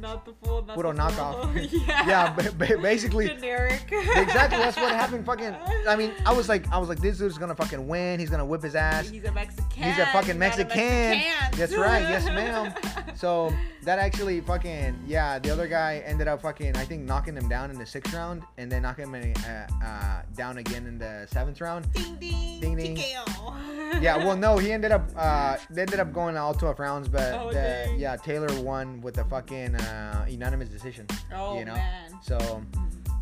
[SPEAKER 2] Not the full. Not
[SPEAKER 1] Puro
[SPEAKER 2] the full.
[SPEAKER 1] knockoff.
[SPEAKER 2] yeah.
[SPEAKER 1] Yeah, ba- ba- basically.
[SPEAKER 2] Generic.
[SPEAKER 1] Exactly, that's what happened. Fucking, I mean, I was like, I was like, this dude's gonna fucking win. He's gonna whip his ass.
[SPEAKER 2] He's a Mexican.
[SPEAKER 1] He's a fucking
[SPEAKER 2] not a
[SPEAKER 1] Mexican.
[SPEAKER 2] Mexican.
[SPEAKER 1] That's right, yes, ma'am. So that actually fucking, yeah, the other guy ended up fucking, I think, knocking him down in the sixth round, and then knocking him uh, uh, down again in the seventh round.
[SPEAKER 2] Ding ding.
[SPEAKER 1] Ding, ding.
[SPEAKER 2] TKO.
[SPEAKER 1] Yeah, well, no, he ended up, uh, they ended up going all 12 rounds, but
[SPEAKER 2] Oh,
[SPEAKER 1] the, yeah, Taylor won with a fucking uh, unanimous decision.
[SPEAKER 2] Oh
[SPEAKER 1] you know?
[SPEAKER 2] man.
[SPEAKER 1] So,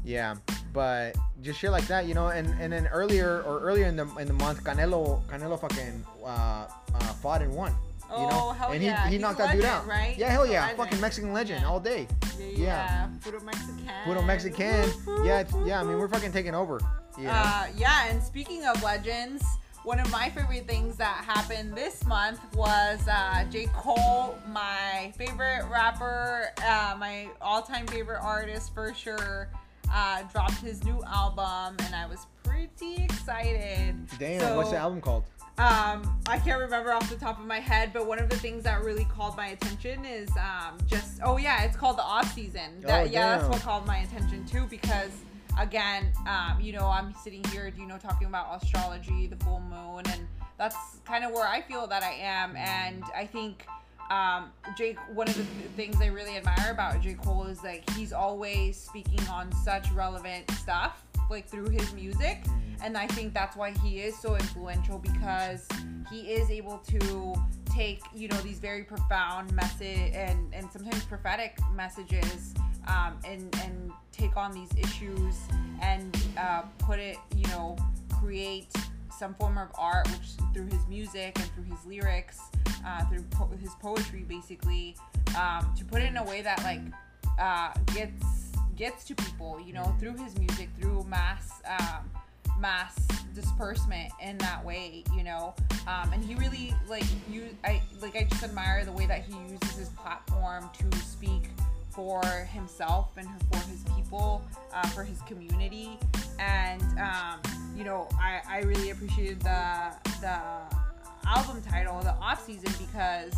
[SPEAKER 1] yeah, but just shit like that, you know. And and then earlier or earlier in the in the month, Canelo Canelo fucking uh, uh, fought and won. You
[SPEAKER 2] Oh,
[SPEAKER 1] know,
[SPEAKER 2] hell
[SPEAKER 1] and
[SPEAKER 2] yeah.
[SPEAKER 1] he, he
[SPEAKER 2] He's
[SPEAKER 1] knocked that dude out.
[SPEAKER 2] right?
[SPEAKER 1] Yeah, hell yeah,
[SPEAKER 2] legend.
[SPEAKER 1] fucking Mexican legend
[SPEAKER 2] Yeah.
[SPEAKER 1] all day.
[SPEAKER 2] Yeah.
[SPEAKER 1] Yeah.
[SPEAKER 2] yeah. Puro Mexican.
[SPEAKER 1] Puro Mexican. Yeah, yeah. I mean, we're fucking taking over. You know?
[SPEAKER 2] Uh, yeah, and speaking of legends, one of my favorite things that happened this month was uh, J. Cole, my favorite rapper, uh, my all-time favorite artist for sure, uh, dropped his new album, and I was pretty excited.
[SPEAKER 1] Damn,
[SPEAKER 2] So,
[SPEAKER 1] what's the album called?
[SPEAKER 2] Um, I can't remember off the top of my head, but one of the things that really called my attention is um, just oh yeah, it's called the off season. That,
[SPEAKER 1] Oh,
[SPEAKER 2] yeah, that's what called my attention too because again, um, you know, I'm sitting here, you know, talking about astrology, the full moon, and that's kind of where I feel that I am, and I think. Um, Jake, one of the th- things I really admire about J. Cole is like he's always speaking on such relevant stuff, like through his music and I think that's why he is so influential because he is able to take you know these very profound message and and sometimes prophetic messages um, and and take on these issues and uh, put it you know create some form of art which through his music and through his lyrics uh, through po- his poetry basically um, to put it in a way that like uh, gets gets to people you know through his music through mass um, mass disbursement in that way you know? Um, and he really like you i like i just admire the way that he uses his platform to speak for himself and for his people uh, for his community and um, you know I, I really appreciated the the album title the off season because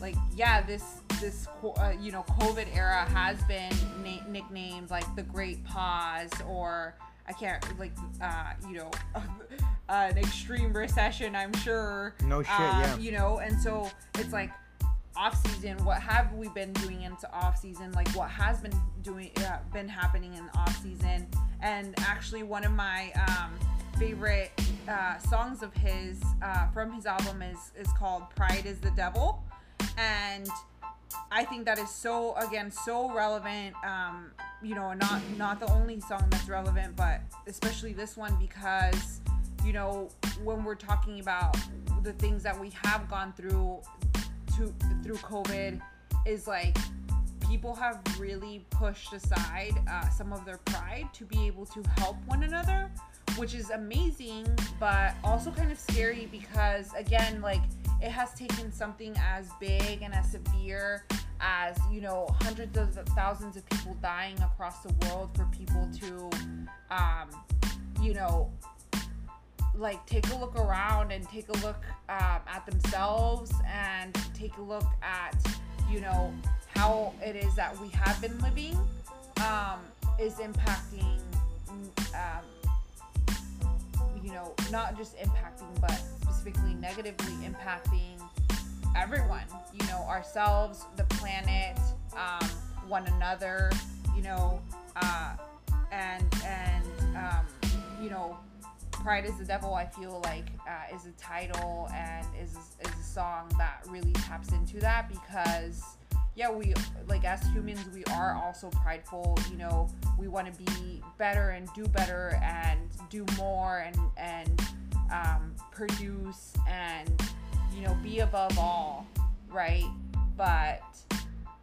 [SPEAKER 2] like yeah this this uh, you know covid era has been na- nicknamed like the great pause or i can't like uh you know an extreme recession i'm sure
[SPEAKER 1] No shit,
[SPEAKER 2] Um,
[SPEAKER 1] yeah.
[SPEAKER 2] you know and so it's like off season what have we been doing into off season like what has been doing uh, been happening in off season and actually one of my um, favorite uh, songs of his uh, from his album is is called pride is the devil and I think that is so again so relevant. Um, you know, not not the only song that's relevant, but especially this one because you know when we're talking about the things that we have gone through to through COVID is like people have really pushed aside uh, some of their pride to be able to help one another, which is amazing, but also kind of scary because, again, like it has taken something as big and as severe as, you know, hundreds of thousands of people dying across the world for people to, um, you know, like take a look around and take a look um, at themselves and take a look at you know how it is that we have been living um, is impacting um, you know not just impacting but specifically negatively impacting everyone you know ourselves the planet um, one another you know uh, and and um, you know Pride is the Devil, I feel like, uh, is a title and is, is a song that really taps into that because, yeah, we, like, as humans, we are also prideful. You know, we want to be better and do better and do more and, and um, produce and, you know, be above all, right? But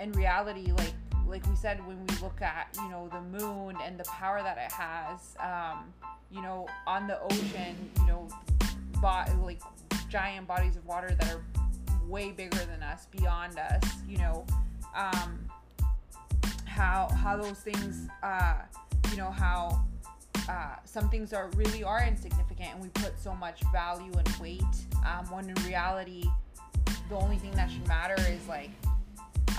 [SPEAKER 2] in reality, like, like we said, when we look at, you know, the moon and the power that it has, um, you know, on the ocean, you know, bot like giant bodies of water that are way bigger than us, beyond us, you know, um, how how those things, uh, you know, how uh, some things are really are insignificant, and we put so much value and weight. Um, when in reality, the only thing that should matter is like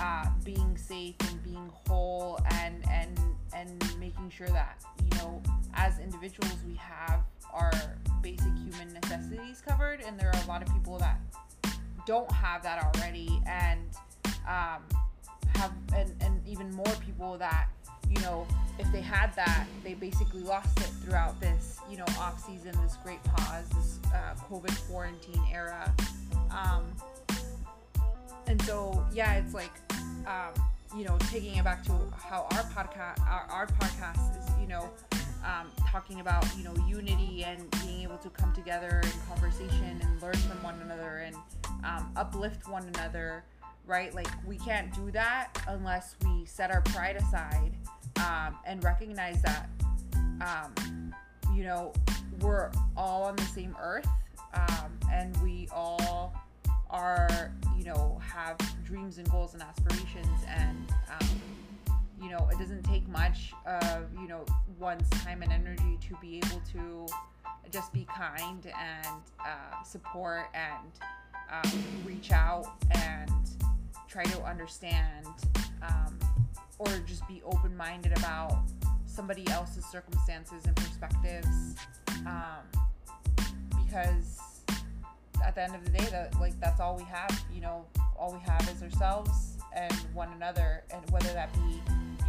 [SPEAKER 2] uh, being safe and being whole, and and and making sure that you know as individuals we have our basic human necessities covered and there are a lot of people that don't have that already and um, have and, and even more people that you know if they had that they basically lost it throughout this you know off season this great pause this uh, covid quarantine era. Um, and so yeah it's like um, you know taking it back to how our podcast our, our podcast is you know um, talking about you know unity and being able to come together in conversation and learn from one another and um, uplift one another right? Like we can't do that unless we set our pride aside um, and recognize that um, you know we're all on the same earth um, and we all are you know have dreams and goals and aspirations and um, you know, it doesn't take much of, you know, one's time and energy to be able to just be kind and uh, support and um, reach out and try to understand um, or just be open minded about somebody else's circumstances and perspectives. Um, because at the end of the day, that like that's all we have. You know, all we have is ourselves and one another, and whether that be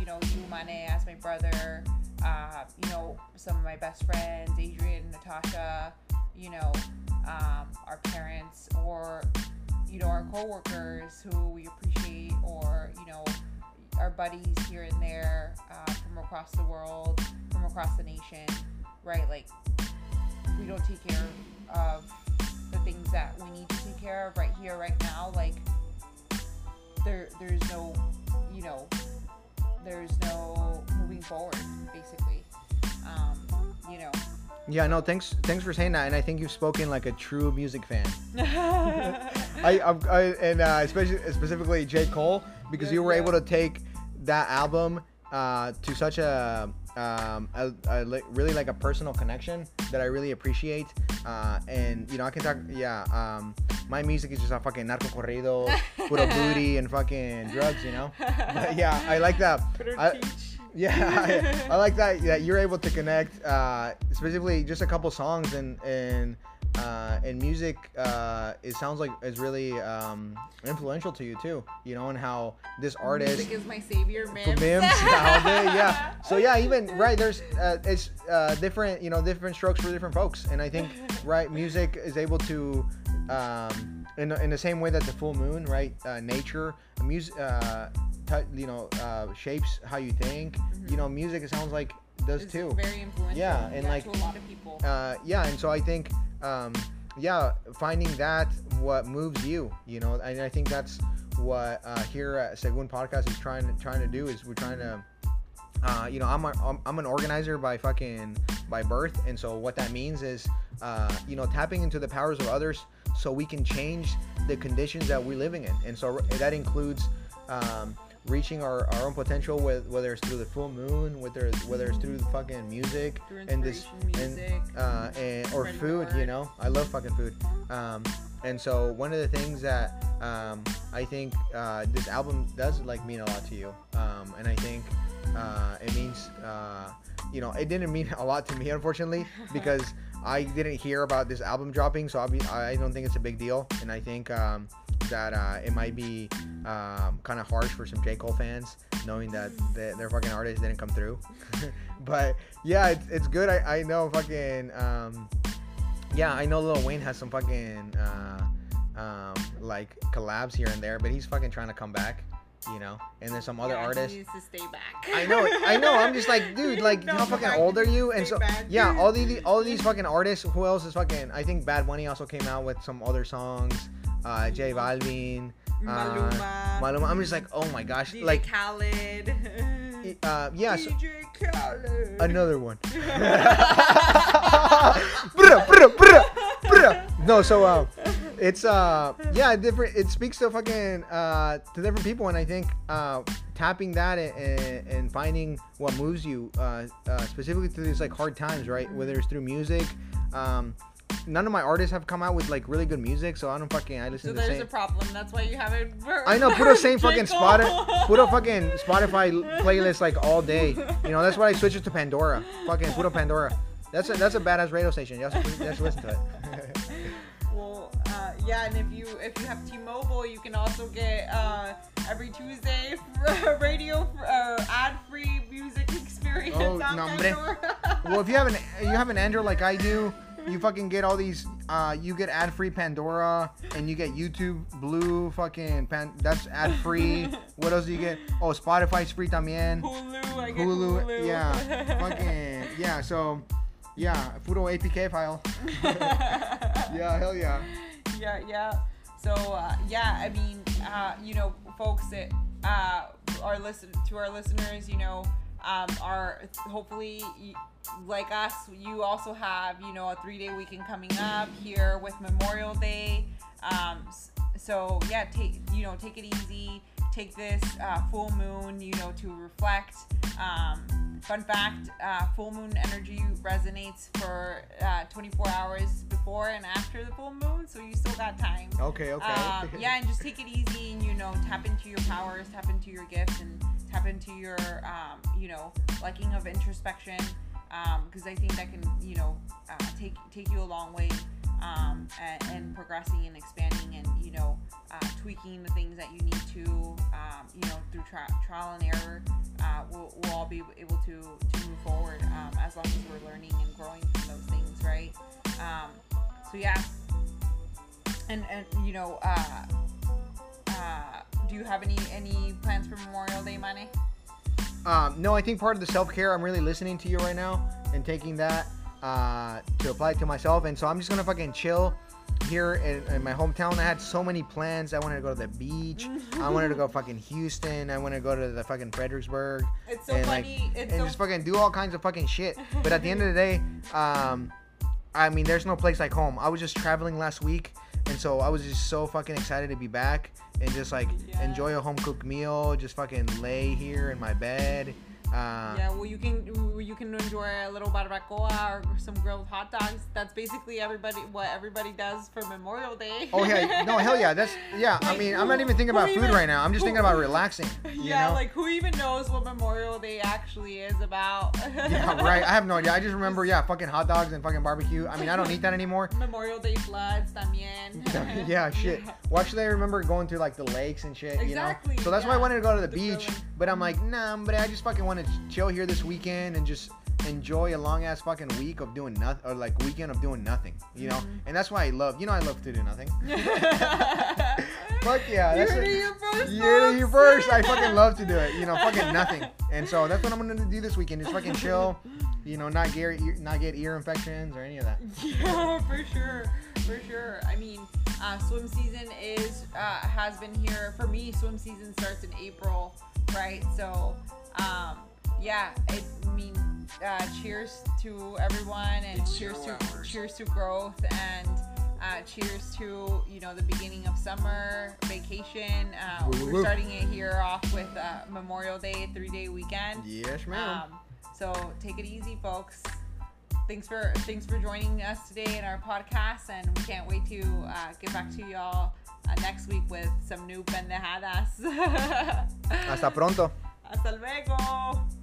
[SPEAKER 2] you know, you, Mane, as my brother, uh, you know, some of my best friends, Adrian, Natasha, you know, um, our parents, or, you know, our coworkers who we appreciate, or, you know, our buddies here and there uh, from across the world, from across the nation, right? Like, we don't take care of things that we need to take care of right here, right now. Like, there, there's no, you know, there's no moving forward, basically. Um, you know.
[SPEAKER 1] Yeah, no, thanks, thanks for saying that, and I think you've spoken like a true music fan. I, I, I, and uh, especially specifically J Cole, because you were able to take that album uh, to such a, um, a, a, really like a personal connection that I really appreciate. Uh, and you know, I can talk. Yeah, um, my music is just a fucking narco corrido, puro booty and fucking drugs. You know. But yeah, I like that. I, yeah, I, I, like that. That you're able to connect, uh, specifically just a couple songs and and uh, and music uh, it sounds like is really um, influential to you too you know and how this artist
[SPEAKER 2] music is my savior Mims.
[SPEAKER 1] Mims yeah, yeah so yeah even right there's uh, it's uh, different you know different strokes for different folks and I think right music is able to um, in, in the same way that the full moon, right? Uh, nature, music, uh, t- you know, uh, shapes how you think. You know, music. It sounds like does
[SPEAKER 2] It's
[SPEAKER 1] too.
[SPEAKER 2] very influential.
[SPEAKER 1] Yeah, and like-
[SPEAKER 2] to a lot of people.
[SPEAKER 1] uh, yeah, and so I think, um, yeah, finding that what moves you, you know, and I think that's what uh, here at Segun Podcast is trying to trying to do is we're trying to, uh, you know, I'm, a, I'm an organizer by fucking by birth, and so what that means is, uh, you know, tapping into the powers of others so we can change the conditions that we're living in, and so that includes. Um, reaching our, our own potential with whether it's through the full moon whether whether it's through the fucking music
[SPEAKER 2] Through
[SPEAKER 1] and this
[SPEAKER 2] music.
[SPEAKER 1] uh, and, or food. You know, I love fucking food. Um, and so one of the things that um, I think uh, this album does like mean a lot to you, um, and I think uh, it means uh, you know it didn't mean a lot to me unfortunately because I didn't hear about this album dropping, so I'll be, I don't think it's a big deal, and I think um, that uh, it might be um, kind of harsh for some J Cole fans knowing that the, their fucking artist didn't come through. but yeah, it's, it's good. I, I know fucking um, yeah, I know Lil Wayne has some fucking uh, um, like collabs here and there, but he's fucking trying to come back, you know. And there's some other
[SPEAKER 2] Yeah, he
[SPEAKER 1] artists.
[SPEAKER 2] needs to stay back.
[SPEAKER 1] I know, I know. I'm just like, dude, like,
[SPEAKER 2] No,
[SPEAKER 1] how fucking old are you? And so,
[SPEAKER 2] back.
[SPEAKER 1] yeah, all these, all these fucking artists. Who else is fucking? I think Bad Bunny also came out with some other songs. Uh, J Balvin, uh,
[SPEAKER 2] Maluma.
[SPEAKER 1] Maluma. I'm just like, oh my gosh,
[SPEAKER 2] DJ
[SPEAKER 1] like,
[SPEAKER 2] Khaled.
[SPEAKER 1] uh, yeah. So,
[SPEAKER 2] DJ Khaled.
[SPEAKER 1] another one. Bruh, bruh, bruh, bruh. no, so uh, it's uh, yeah, different. It speaks to fucking uh, to different people, and I think uh, tapping that and, and, and finding what moves you, uh, uh, specifically through these like hard times, right? Whether it's through music. Um, none of my artists have come out with like really good music, so I don't fucking I listen
[SPEAKER 2] So
[SPEAKER 1] to the same.
[SPEAKER 2] So there's a problem. That's why you haven't.
[SPEAKER 1] I know, put a same fucking. Spotify, put a fucking Spotify playlist like all day. You know, that's why I switched it to Pandora. Fucking put a Pandora. That's a that's a badass radio station. You have to, you have to listen to it.
[SPEAKER 2] Well, uh, yeah, and if you if you have T-Mobile, you can also get uh, every Tuesday radio uh, ad-free music experience
[SPEAKER 1] Oh,
[SPEAKER 2] on
[SPEAKER 1] nombre.
[SPEAKER 2] Pandora.
[SPEAKER 1] well, if you have an you have an Android like I do, you fucking get all these. Uh, you get ad free Pandora, and you get YouTube Blue. Fucking pan. That's ad free. what else do you get? Oh, Spotify's free también.
[SPEAKER 2] Hulu, I get
[SPEAKER 1] Hulu,
[SPEAKER 2] Hulu.
[SPEAKER 1] yeah, fucking yeah. So, yeah, Fudo APK file. yeah, hell yeah.
[SPEAKER 2] yeah, yeah. So uh, yeah, I mean, uh, you know, folks that uh, are listen to our listeners, you know, um, are hopefully like us. You also have you know a three day weekend coming up here with Memorial Day. Um, so yeah, take you know take it easy. Take this uh, full moon, you know, to reflect. Um, fun fact: uh, full moon energy resonates for uh, 24 hours before and after the full moon, so you still got time.
[SPEAKER 1] Okay, okay.
[SPEAKER 2] Um, yeah, and just take it easy and you know tap into your powers, tap into your gifts, and tap into your um, you know liking of introspection because I think that can you know uh, take take you a long way um, and, and progressing and expanding and you know uh, tweaking the things that you need to um, you know through tri- trial and error. Uh, we'll, we'll all be able to to move forward um, as long as we're learning and growing from those things, right? Um, so yeah, and and you know, uh, uh, do you have any any plans for Memorial Day, Mane?
[SPEAKER 1] Um, no, I think part of the self care, I'm really listening to you right now and taking that uh, to apply it to myself. And so I'm just gonna fucking chill here in, in my hometown. I had so many plans. I wanted to go to the beach. I wanted to go fucking Houston. I wanted to go to the fucking Fredericksburg
[SPEAKER 2] It's so
[SPEAKER 1] and like
[SPEAKER 2] funny. it's
[SPEAKER 1] and
[SPEAKER 2] so
[SPEAKER 1] just fucking do all kinds of fucking shit. But at the end of the day, um, I mean, there's no place like home. I was just traveling last week, and so I was just so fucking excited to be back and just like enjoy a home cooked meal, just fucking lay here in my bed. Uh,
[SPEAKER 2] yeah. Well, you can you can enjoy a little barbacoa or some grilled hot dogs. That's basically everybody what everybody does for Memorial Day.
[SPEAKER 1] Oh yeah, no hell yeah, that's yeah. I
[SPEAKER 2] Like,
[SPEAKER 1] mean, I'm not even thinking
[SPEAKER 2] who
[SPEAKER 1] about food
[SPEAKER 2] even-
[SPEAKER 1] right now. I'm just
[SPEAKER 2] who-
[SPEAKER 1] thinking about relaxing. You
[SPEAKER 2] yeah,
[SPEAKER 1] know?
[SPEAKER 2] like who even knows what Memorial Day actually is about?
[SPEAKER 1] yeah, right. I have no idea. I just remember, yeah, fucking hot dogs and fucking barbecue. I mean, I don't eat that anymore.
[SPEAKER 2] Memorial Day floods también.
[SPEAKER 1] yeah, shit.
[SPEAKER 2] Yeah.
[SPEAKER 1] Well, actually, I remember going to like the lakes and shit.
[SPEAKER 2] Exactly,
[SPEAKER 1] You know? So that's why I wanted to go to the,
[SPEAKER 2] The
[SPEAKER 1] beach. But I'm like, nah, but I just fucking want to chill here this weekend and just enjoy a long ass fucking week of doing nothing or like weekend of doing nothing. You know,
[SPEAKER 2] Mhm.
[SPEAKER 1] and that's why I love. You know, I love to do nothing. Fuck yeah,
[SPEAKER 2] you
[SPEAKER 1] that's it
[SPEAKER 2] first.
[SPEAKER 1] You first. I fucking love to do it. You know, fucking nothing. And so that's what I'm gonna do this weekend. Just fucking chill. You know, not get ear, not get ear infections or any of that.
[SPEAKER 2] Yeah, for sure, for sure. I mean, uh, swim season is uh, has been here for me. Swim season starts in April, right? So, um, yeah. It, I mean, uh, cheers to everyone, and
[SPEAKER 3] It's
[SPEAKER 2] cheers to
[SPEAKER 3] hours.
[SPEAKER 2] cheers to growth, and uh, cheers to you know the beginning of summer vacation. Uh,
[SPEAKER 1] Woo,
[SPEAKER 2] we're
[SPEAKER 1] woo.
[SPEAKER 2] starting it here off with uh, Memorial Day, three day weekend.
[SPEAKER 1] Yes, ma'am.
[SPEAKER 2] Um, so take it easy, folks. Thanks for thanks for joining us today in our podcast, and we can't wait to uh, get back to y'all uh, next week with some new pendejadas.
[SPEAKER 1] Hasta pronto.
[SPEAKER 2] Hasta luego.